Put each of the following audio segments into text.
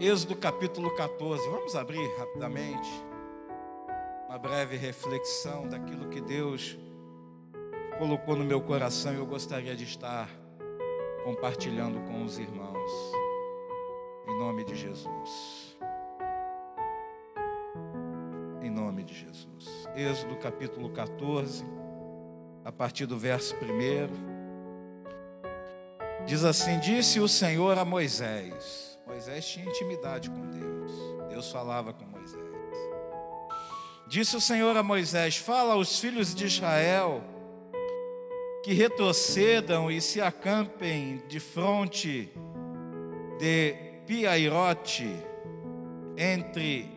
Êxodo capítulo 14. Vamos abrir rapidamente uma breve reflexão daquilo que Deus colocou no meu coração e eu gostaria de estar compartilhando com os irmãos. Em nome de Jesus. Em nome de Jesus. Êxodo capítulo 14, a partir do verso 1. Diz assim: Disse o Senhor a Moisés. Moisés tinha intimidade com Deus. Deus falava com Moisés. Disse o Senhor a Moisés: Fala aos filhos de Israel que retrocedam e se acampem de fronte de Piairote, entre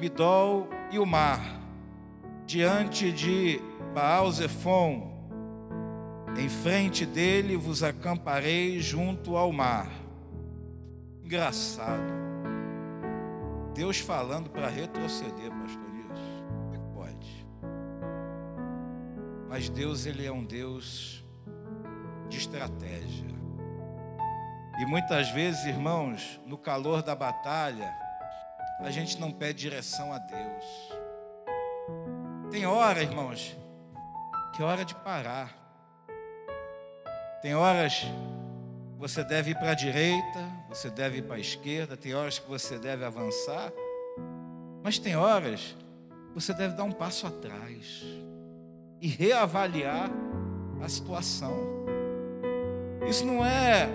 Midol e o mar, diante de Baal-Zephon. Em frente dele vos acamparei junto ao mar. Engraçado. Deus falando para retroceder, pastor Nilson. Como é que pode? Mas Deus, Ele é um Deus de estratégia. E muitas vezes, irmãos, no calor da batalha, a gente não pede direção a Deus. Tem hora, irmãos, que é hora de parar. Tem horas você deve ir para a direita, você deve ir para a esquerda, tem horas que você deve avançar, mas tem horas que você deve dar um passo atrás e reavaliar a situação. Isso não é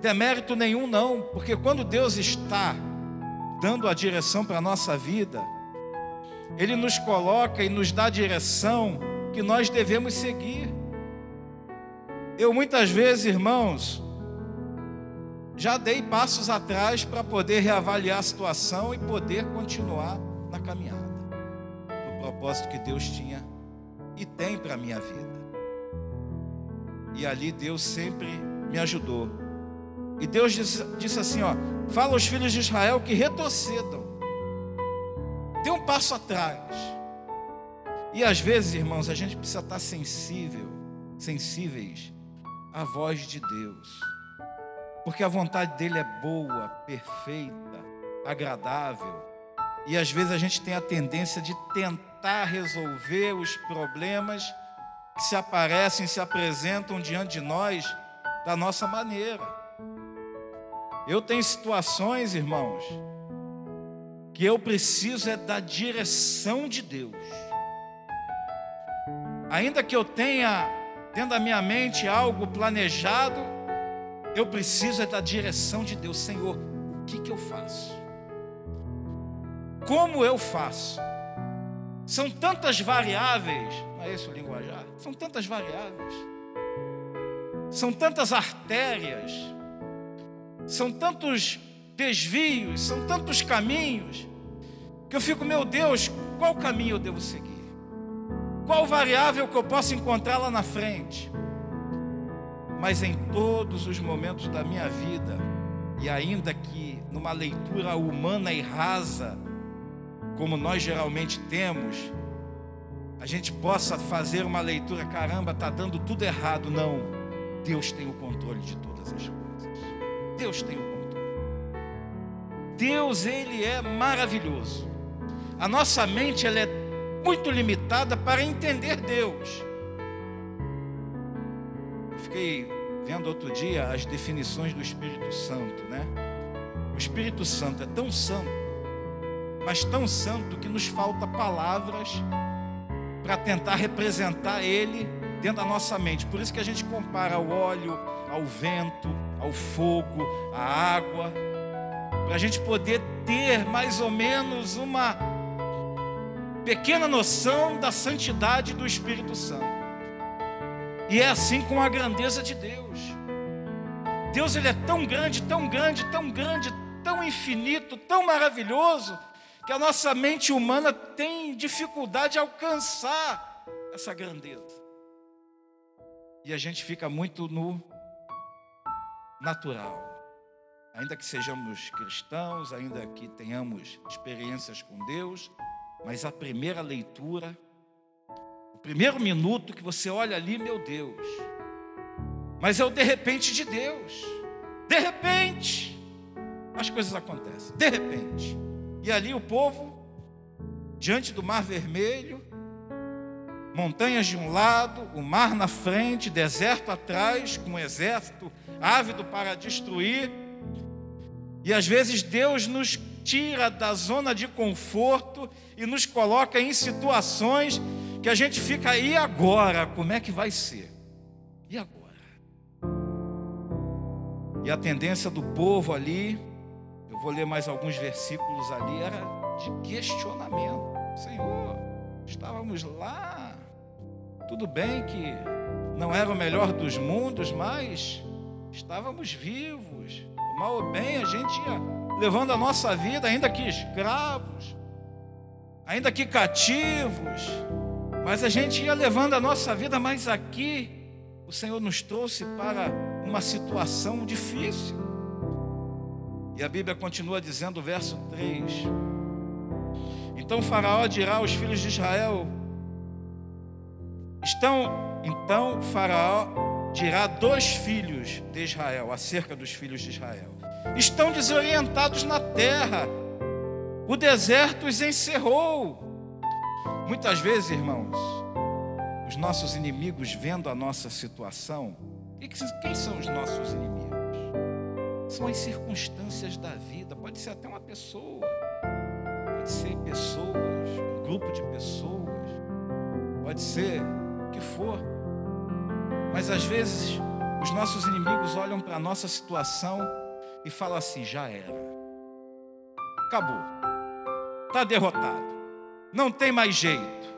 demérito nenhum, não, porque quando Deus está dando a direção para a nossa vida, Ele nos coloca e nos dá a direção que nós devemos seguir. Eu muitas vezes, irmãos, já dei passos atrás para poder reavaliar a situação e poder continuar na caminhada, no propósito que Deus tinha e tem para a minha vida. E ali Deus sempre me ajudou. E Deus disse, disse assim: ó, fala aos filhos de Israel que retrocedam, dê um passo atrás. E às vezes, irmãos, a gente precisa estar sensível, sensíveis a voz de Deus, porque a vontade dele é boa, perfeita, agradável, e às vezes a gente tem a tendência de tentar resolver os problemas que se aparecem, se apresentam diante de nós da nossa maneira. Eu tenho situações, irmãos, que eu preciso é da direção de Deus. Ainda que eu tenha dentro da minha mente algo planejado, eu preciso é da direção de Deus. Senhor, o que, que eu faço? Como eu faço? São tantas variáveis, não é esse o linguajar? São tantas variáveis, são tantas artérias, são tantos desvios, são tantos caminhos, que eu fico, meu Deus, qual caminho eu devo seguir? Qual variável que eu posso encontrar lá na frente? Mas em todos os momentos da minha vida, e ainda que numa leitura humana e rasa, como nós geralmente temos, a gente possa fazer uma leitura, caramba, está dando tudo errado. Não, Deus tem o controle de todas as coisas. Deus tem o controle. Deus, Ele é maravilhoso. A nossa mente, ela é muito limitada para entender Deus. Eu fiquei vendo outro dia as definições do Espírito Santo, né? O Espírito Santo é tão santo, mas tão santo que nos falta palavras para tentar representar ele dentro da nossa mente. Por isso que a gente compara ao óleo, ao vento, ao fogo, à água, para a gente poder ter mais ou menos uma pequena noção da santidade do Espírito Santo. E é assim com a grandeza de Deus. Deus ele é tão grande, tão grande, tão grande, tão infinito, tão maravilhoso, que a nossa mente humana tem dificuldade de alcançar essa grandeza. E a gente fica muito no natural. Ainda que sejamos cristãos, ainda que tenhamos experiências com Deus, mas a primeira leitura, o primeiro minuto que você olha ali, meu Deus. Mas é o de repente de Deus. De repente. as coisas acontecem. De repente. E ali o povo, diante do Mar Vermelho, montanhas de um lado, o mar na frente, deserto atrás, com um exército ávido para destruir. E às vezes Deus nos tira da zona de conforto e nos coloca em situações que a gente fica, e agora? Como é que vai ser? E agora? E a tendência do povo ali, eu vou ler mais alguns versículos ali, era de questionamento. Senhor, estávamos lá, tudo bem que não era o melhor dos mundos, mas estávamos vivos. Mal ou bem, a gente ia levando a nossa vida, ainda que escravos, ainda que cativos, mas a gente ia levando a nossa vida, mas aqui o Senhor nos trouxe para uma situação difícil. E a Bíblia continua dizendo, verso 3: Então Faraó dirá aos filhos de Israel: Estão, então Faraó dirá dois filhos de Israel, acerca dos filhos de Israel: Estão desorientados na terra, o deserto os encerrou. Muitas vezes, irmãos, os nossos inimigos vendo a nossa situação, quem são os nossos inimigos? São as circunstâncias da vida, pode ser até uma pessoa, pode ser pessoas, um grupo de pessoas, pode ser o que for, mas às vezes os nossos inimigos olham para a nossa situação e falam assim: já era, acabou, está derrotado não tem mais jeito.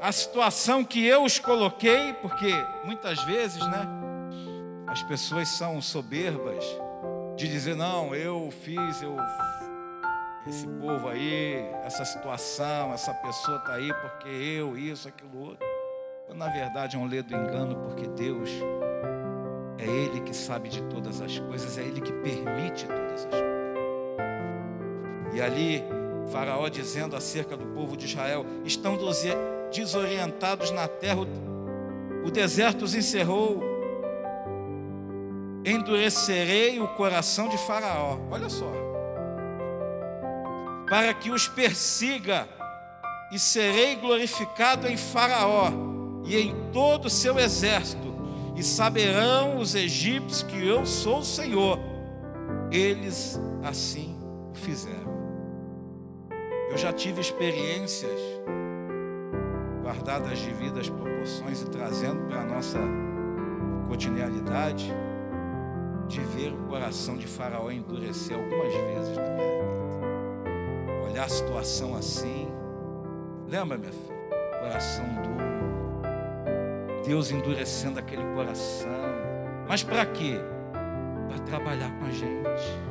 A situação que eu os coloquei, porque muitas vezes, né, as pessoas são soberbas de dizer: não, eu fiz, eu esse povo aí, essa situação, essa pessoa está aí porque eu, isso, aquilo outro. Na verdade é um ledo engano, porque Deus é Ele que sabe de todas as coisas, é Ele que permite todas as coisas. E ali Faraó dizendo acerca do povo de Israel: estão desorientados na terra, o deserto os encerrou. Endurecerei o coração de Faraó. Olha só. Para que os persiga, e serei glorificado em Faraó e em todo o seu exército, e saberão os egípcios que eu sou o Senhor. Eles assim o fizeram. Eu já tive experiências guardadas de vidas proporções e trazendo para a nossa cotidianidade de ver o coração de Faraó endurecer algumas vezes na minha vida. Olhar a situação assim. Lembra, minha filha? Coração duro. Deus endurecendo aquele coração. Mas para quê? Para trabalhar com a gente.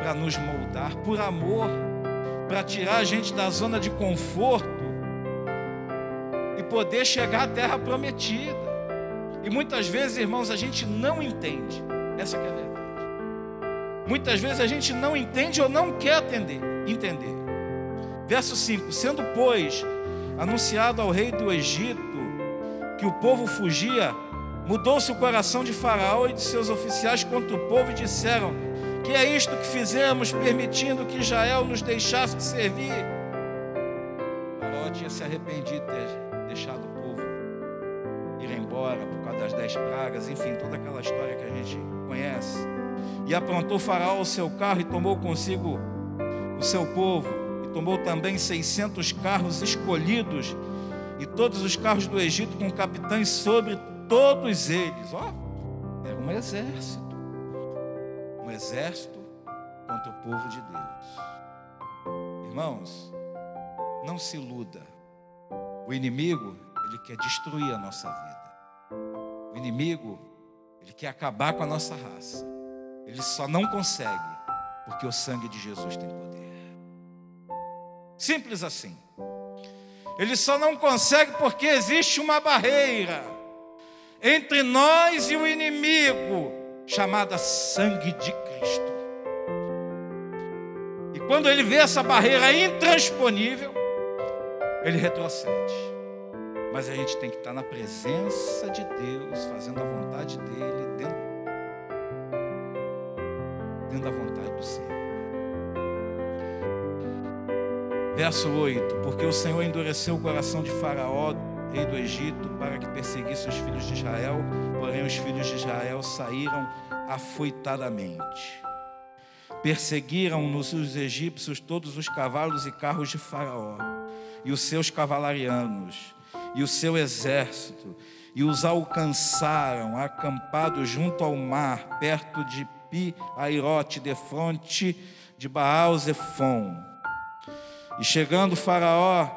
Para nos moldar por amor para tirar a gente da zona de conforto e poder chegar à terra prometida. E muitas vezes, irmãos, a gente não entende. Essa é a verdade. Muitas vezes a gente não entende ou não quer atender, entender. Verso 5: Sendo, pois, anunciado ao rei do Egito que o povo fugia, mudou-se o coração de Faraó e de seus oficiais contra o povo e disseram: que é isto que fizemos, permitindo que Israel nos deixasse de servir. Faraó tinha se arrependido de deixado o povo ir embora por causa das dez pragas, enfim, toda aquela história que a gente conhece. E aprontou Faraó o seu carro e tomou consigo o seu povo, e tomou também 600 carros escolhidos, e todos os carros do Egito com capitães sobre todos eles. Ó, era um exército um exército contra o povo de Deus. Irmãos, não se iluda. O inimigo, ele quer destruir a nossa vida. O inimigo, ele quer acabar com a nossa raça. Ele só não consegue porque o sangue de Jesus tem poder. Simples assim. Ele só não consegue porque existe uma barreira entre nós e o inimigo chamada sangue de Cristo. E quando ele vê essa barreira intransponível, ele retrocede. Mas a gente tem que estar na presença de Deus, fazendo a vontade dele, dentro, dentro da vontade do Senhor. Verso 8: Porque o Senhor endureceu o coração de Faraó, rei do Egito, para que perseguisse os filhos de Israel, porém os filhos de Israel saíram afoitadamente. Perseguiram-nos os egípcios todos os cavalos e carros de Faraó, e os seus cavalarianos, e o seu exército, e os alcançaram acampados junto ao mar, perto de Pi-Airote, de fronte de Baal-Zephon. E chegando Faraó,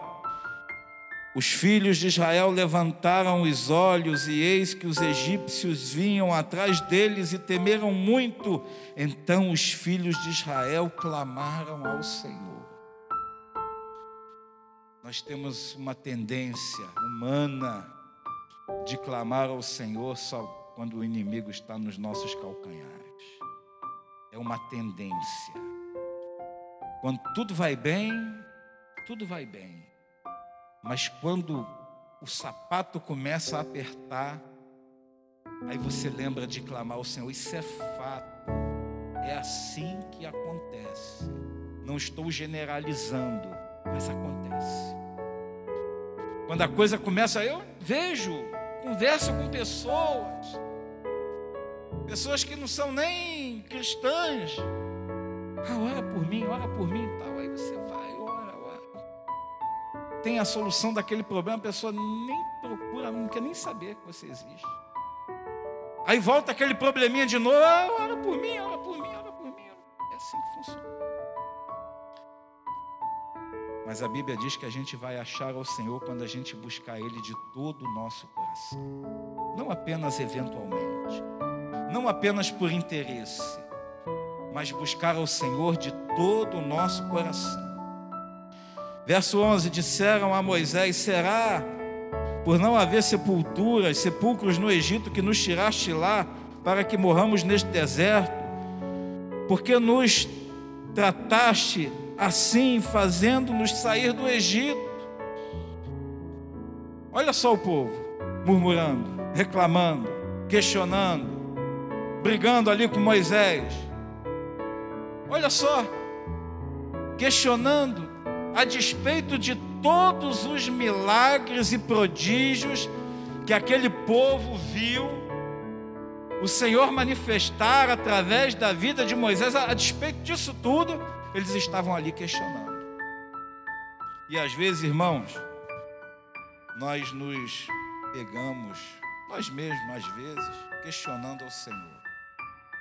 os filhos de Israel levantaram os olhos, e eis que os egípcios vinham atrás deles e temeram muito. Então os filhos de Israel clamaram ao Senhor. Nós temos uma tendência humana de clamar ao Senhor só quando o inimigo está nos nossos calcanhares. É uma tendência. Quando tudo vai bem, tudo vai bem. Mas quando o sapato começa a apertar, aí você lembra de clamar ao Senhor. Isso é fato. É assim que acontece. Não estou generalizando, mas acontece. Quando a coisa começa, eu vejo, converso com pessoas, pessoas que não são nem cristãs. Ah, ora por mim, ora por mim tal. Aí você vai. Tem a solução daquele problema, a pessoa nem procura, não quer nem saber que você existe. Aí volta aquele probleminha de novo, ah, ora por mim, ora por mim, ora por mim. É assim que funciona. Mas a Bíblia diz que a gente vai achar ao Senhor quando a gente buscar Ele de todo o nosso coração. Não apenas eventualmente, não apenas por interesse, mas buscar ao Senhor de todo o nosso coração. Verso 11: Disseram a Moisés: Será por não haver sepulturas, sepulcros no Egito, que nos tiraste lá para que morramos neste deserto? Porque nos trataste assim, fazendo-nos sair do Egito. Olha só o povo murmurando, reclamando, questionando, brigando ali com Moisés. Olha só, questionando a despeito de todos os milagres e prodígios que aquele povo viu o Senhor manifestar através da vida de Moisés, a despeito disso tudo, eles estavam ali questionando. E às vezes, irmãos, nós nos pegamos, nós mesmos, às vezes, questionando ao Senhor: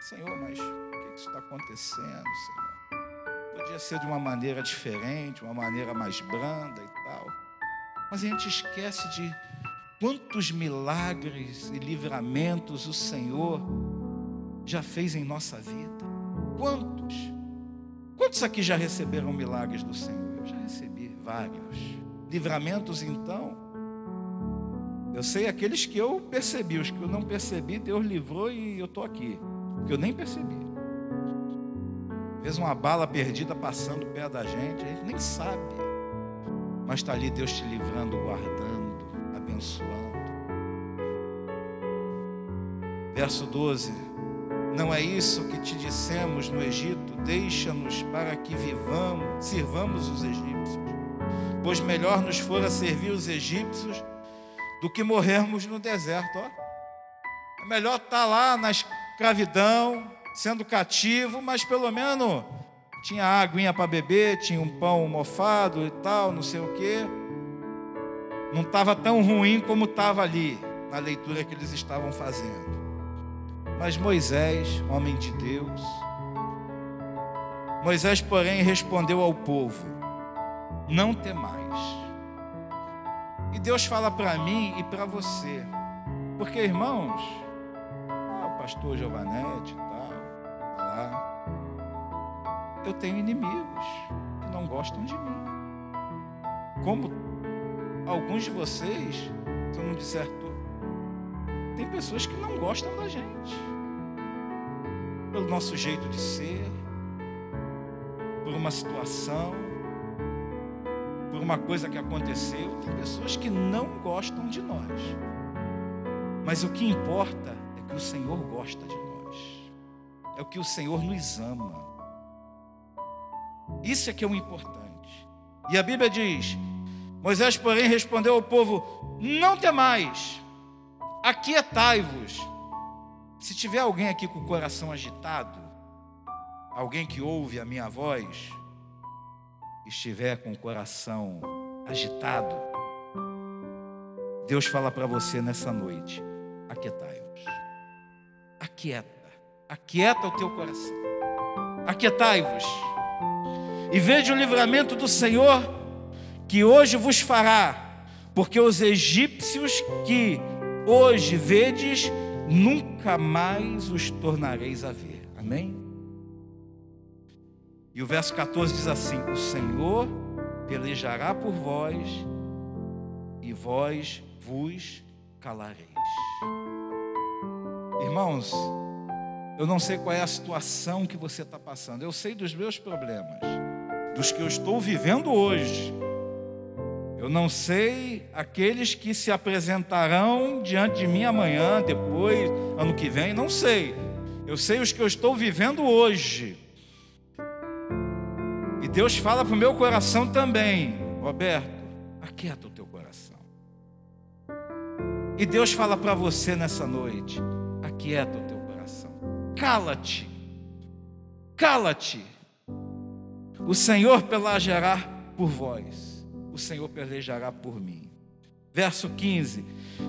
Senhor, mas o que está acontecendo, Senhor? Podia ser de uma maneira diferente, uma maneira mais branda e tal. Mas a gente esquece de quantos milagres e livramentos o Senhor já fez em nossa vida. Quantos? Quantos aqui já receberam milagres do Senhor? Eu já recebi vários. Livramentos, então. Eu sei aqueles que eu percebi, os que eu não percebi, Deus livrou e eu estou aqui. Que eu nem percebi. Fez uma bala perdida passando perto da gente, a gente nem sabe. Mas está ali Deus te livrando, guardando, abençoando. Verso 12. Não é isso que te dissemos no Egito? Deixa-nos para que vivamos, sirvamos os egípcios. Pois melhor nos fora servir os egípcios do que morrermos no deserto. Ó. É melhor estar tá lá na escravidão, sendo cativo, mas pelo menos tinha aguinha para beber, tinha um pão mofado e tal, não sei o quê. Não estava tão ruim como estava ali, na leitura que eles estavam fazendo. Mas Moisés, homem de Deus, Moisés, porém, respondeu ao povo: Não temais. E Deus fala para mim e para você, porque irmãos, ah, o pastor Giovanete lá, eu tenho inimigos que não gostam de mim. Como alguns de vocês, se eu não disser tem pessoas que não gostam da gente, pelo nosso jeito de ser, por uma situação, por uma coisa que aconteceu. Tem pessoas que não gostam de nós, mas o que importa é que o Senhor gosta de nós, é o que o Senhor nos ama. Isso é que é o importante. E a Bíblia diz: Moisés, porém, respondeu ao povo: Não temais, aquietai-vos. Se tiver alguém aqui com o coração agitado, alguém que ouve a minha voz, estiver com o coração agitado, Deus fala para você nessa noite: aquietai-vos. Aquieta, aquieta o teu coração. Aquietai-vos e veja o livramento do Senhor que hoje vos fará, porque os egípcios que hoje vedes, nunca mais os tornareis a ver. Amém? E o verso 14 diz assim: O Senhor pelejará por vós, e vós vos calareis. Irmãos, eu não sei qual é a situação que você está passando, eu sei dos meus problemas, dos que eu estou vivendo hoje. Eu não sei aqueles que se apresentarão diante de mim amanhã, depois, ano que vem, não sei. Eu sei os que eu estou vivendo hoje. E Deus fala para o meu coração também, Roberto, aquieta o teu coração. E Deus fala para você nessa noite, aquieta o teu. Cala-te, cala-te. O Senhor pelajará por vós o Senhor pelejará por mim. Verso 15: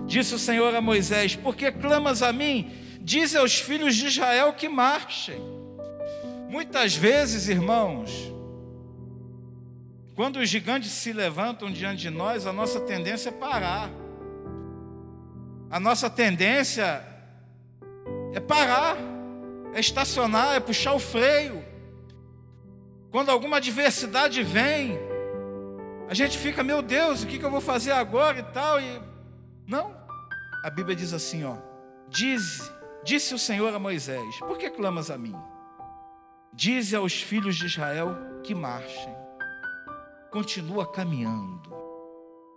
Disse o Senhor a Moisés: Por que clamas a mim? Diz aos filhos de Israel que marchem. Muitas vezes, irmãos, quando os gigantes se levantam diante de nós, a nossa tendência é parar. A nossa tendência é parar, é estacionar, é puxar o freio. Quando alguma adversidade vem, a gente fica, meu Deus, o que, eu vou fazer agora e tal. E... Não. A Bíblia diz assim, ó. Diz, disse o Senhor a Moisés: Por que clamas a mim? Dize aos filhos de Israel que marchem. Continua caminhando.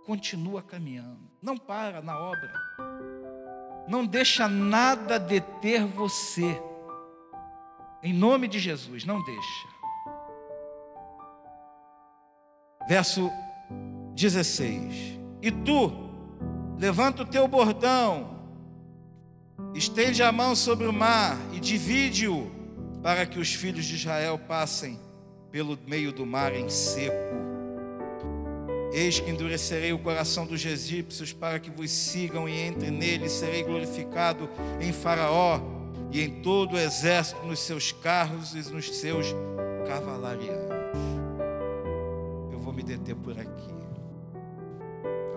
Continua caminhando. Não para na obra. Não deixa nada deter você. Em nome de Jesus, não deixa. Verso 16: E tu, levanta o teu bordão, estende a mão sobre o mar e divide-o, para que os filhos de Israel passem pelo meio do mar em seco. Eis que endurecerei o coração dos egípcios para que vos sigam, e entre neles serei glorificado em Faraó e em todo o exército, nos seus carros e nos seus cavalarianos me deter por aqui.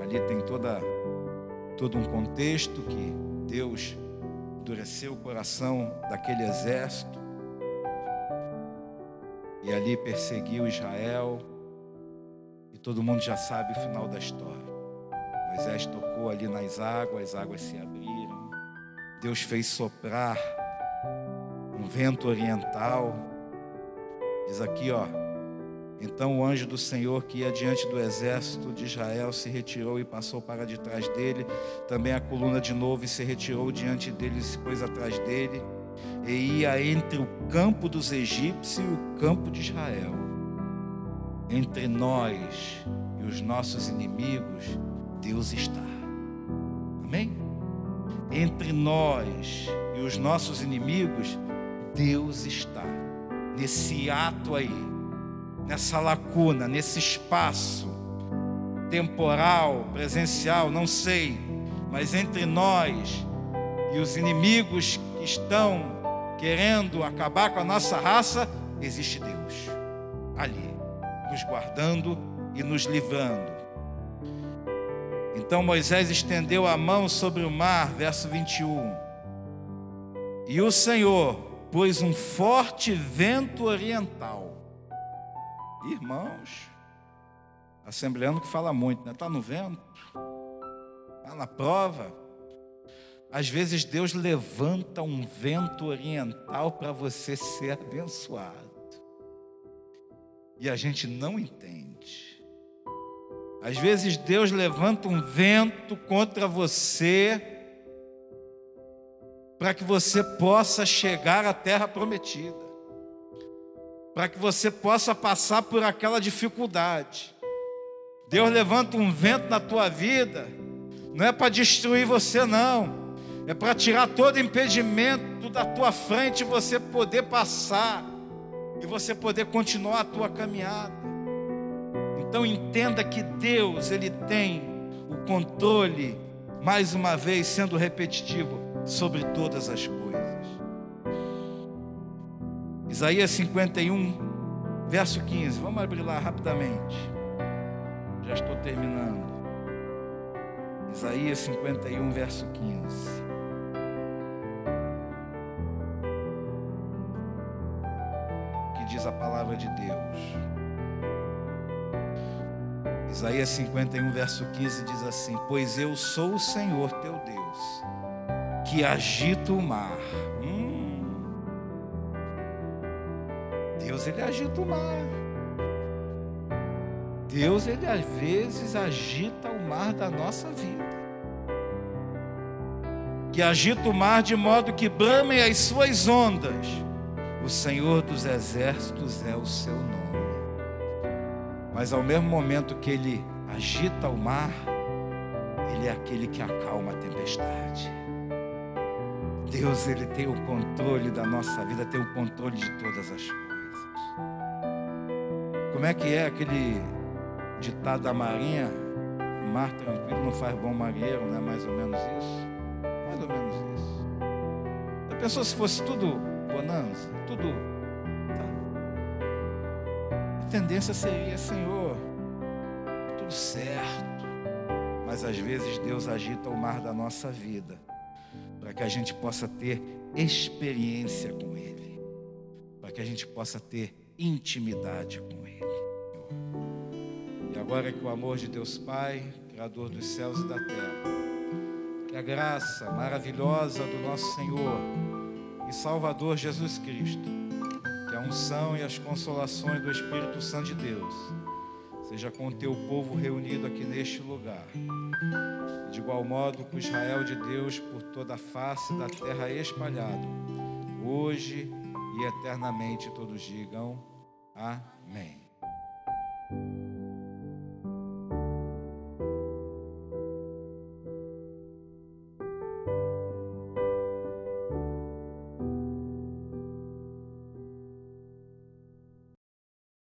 Ali tem toda, todo um contexto que Deus endureceu o coração daquele exército e ali perseguiu Israel. E todo mundo já sabe o final da história. Moisés tocou ali nas águas, as águas se abriram. Deus fez soprar um vento oriental. Diz aqui, ó, então o anjo do Senhor que ia diante do exército de Israel se retirou e passou para detrás dele. Também a coluna de novo e se retirou diante dele e se pôs atrás dele. E ia entre o campo dos egípcios e o campo de Israel. Entre nós e os nossos inimigos, Deus está. Amém? Entre nós e os nossos inimigos, Deus está. Nesse ato aí nessa lacuna, nesse espaço temporal, presencial, não sei, mas entre nós e os inimigos que estão querendo acabar com a nossa raça, existe Deus ali, nos guardando e nos livrando. Então Moisés estendeu a mão sobre o mar, verso 21. E o Senhor pôs um forte vento oriental Irmãos, assembleando que fala muito, né? Está no vento, está na prova. Às vezes Deus levanta um vento oriental para você ser abençoado. E a gente não entende. Às vezes Deus levanta um vento contra você para que você possa chegar à terra prometida. para que você possa passar por aquela dificuldade. Deus levanta um vento na tua vida, não é para destruir você, não, é para tirar todo impedimento da tua frente e você poder passar e você poder continuar a tua caminhada. Então entenda que Deus, ele tem o controle, mais uma vez sendo repetitivo, sobre todas as coisas. Isaías 51, verso 15. Vamos abrir lá rapidamente. Já estou terminando. Isaías 51, verso 15. Que diz a palavra de Deus. Isaías 51, verso 15 diz assim: Pois eu sou o Senhor teu Deus, que agita o mar. Hum. Deus, ele agita o mar. Deus, ele às vezes agita o mar da nossa vida. Que agita o mar de modo que bramem as suas ondas. O Senhor dos exércitos é o seu nome. Mas ao mesmo momento que ele agita o mar, ele é aquele que acalma a tempestade. Deus, ele tem o controle da nossa vida, tem o controle de todas as coisas. Como é que é aquele ditado da Marinha? Mar tranquilo não faz bom marinheiro, não é mais ou menos isso? Mais ou menos isso. A pessoa se fosse tudo bonança, tudo. Tá. A tendência seria, Senhor, tudo certo. Mas às vezes Deus agita o mar da nossa vida para que a gente possa ter experiência com Ele, para que a gente possa ter intimidade com Ele. E agora que o amor de Deus Pai, Criador dos céus e da terra, que a graça maravilhosa do nosso Senhor e Salvador Jesus Cristo, que a unção e as consolações do Espírito Santo de Deus, seja com o teu povo reunido aqui neste lugar de igual modo com Israel de Deus por toda a face da terra espalhado, hoje e eternamente todos digam amém.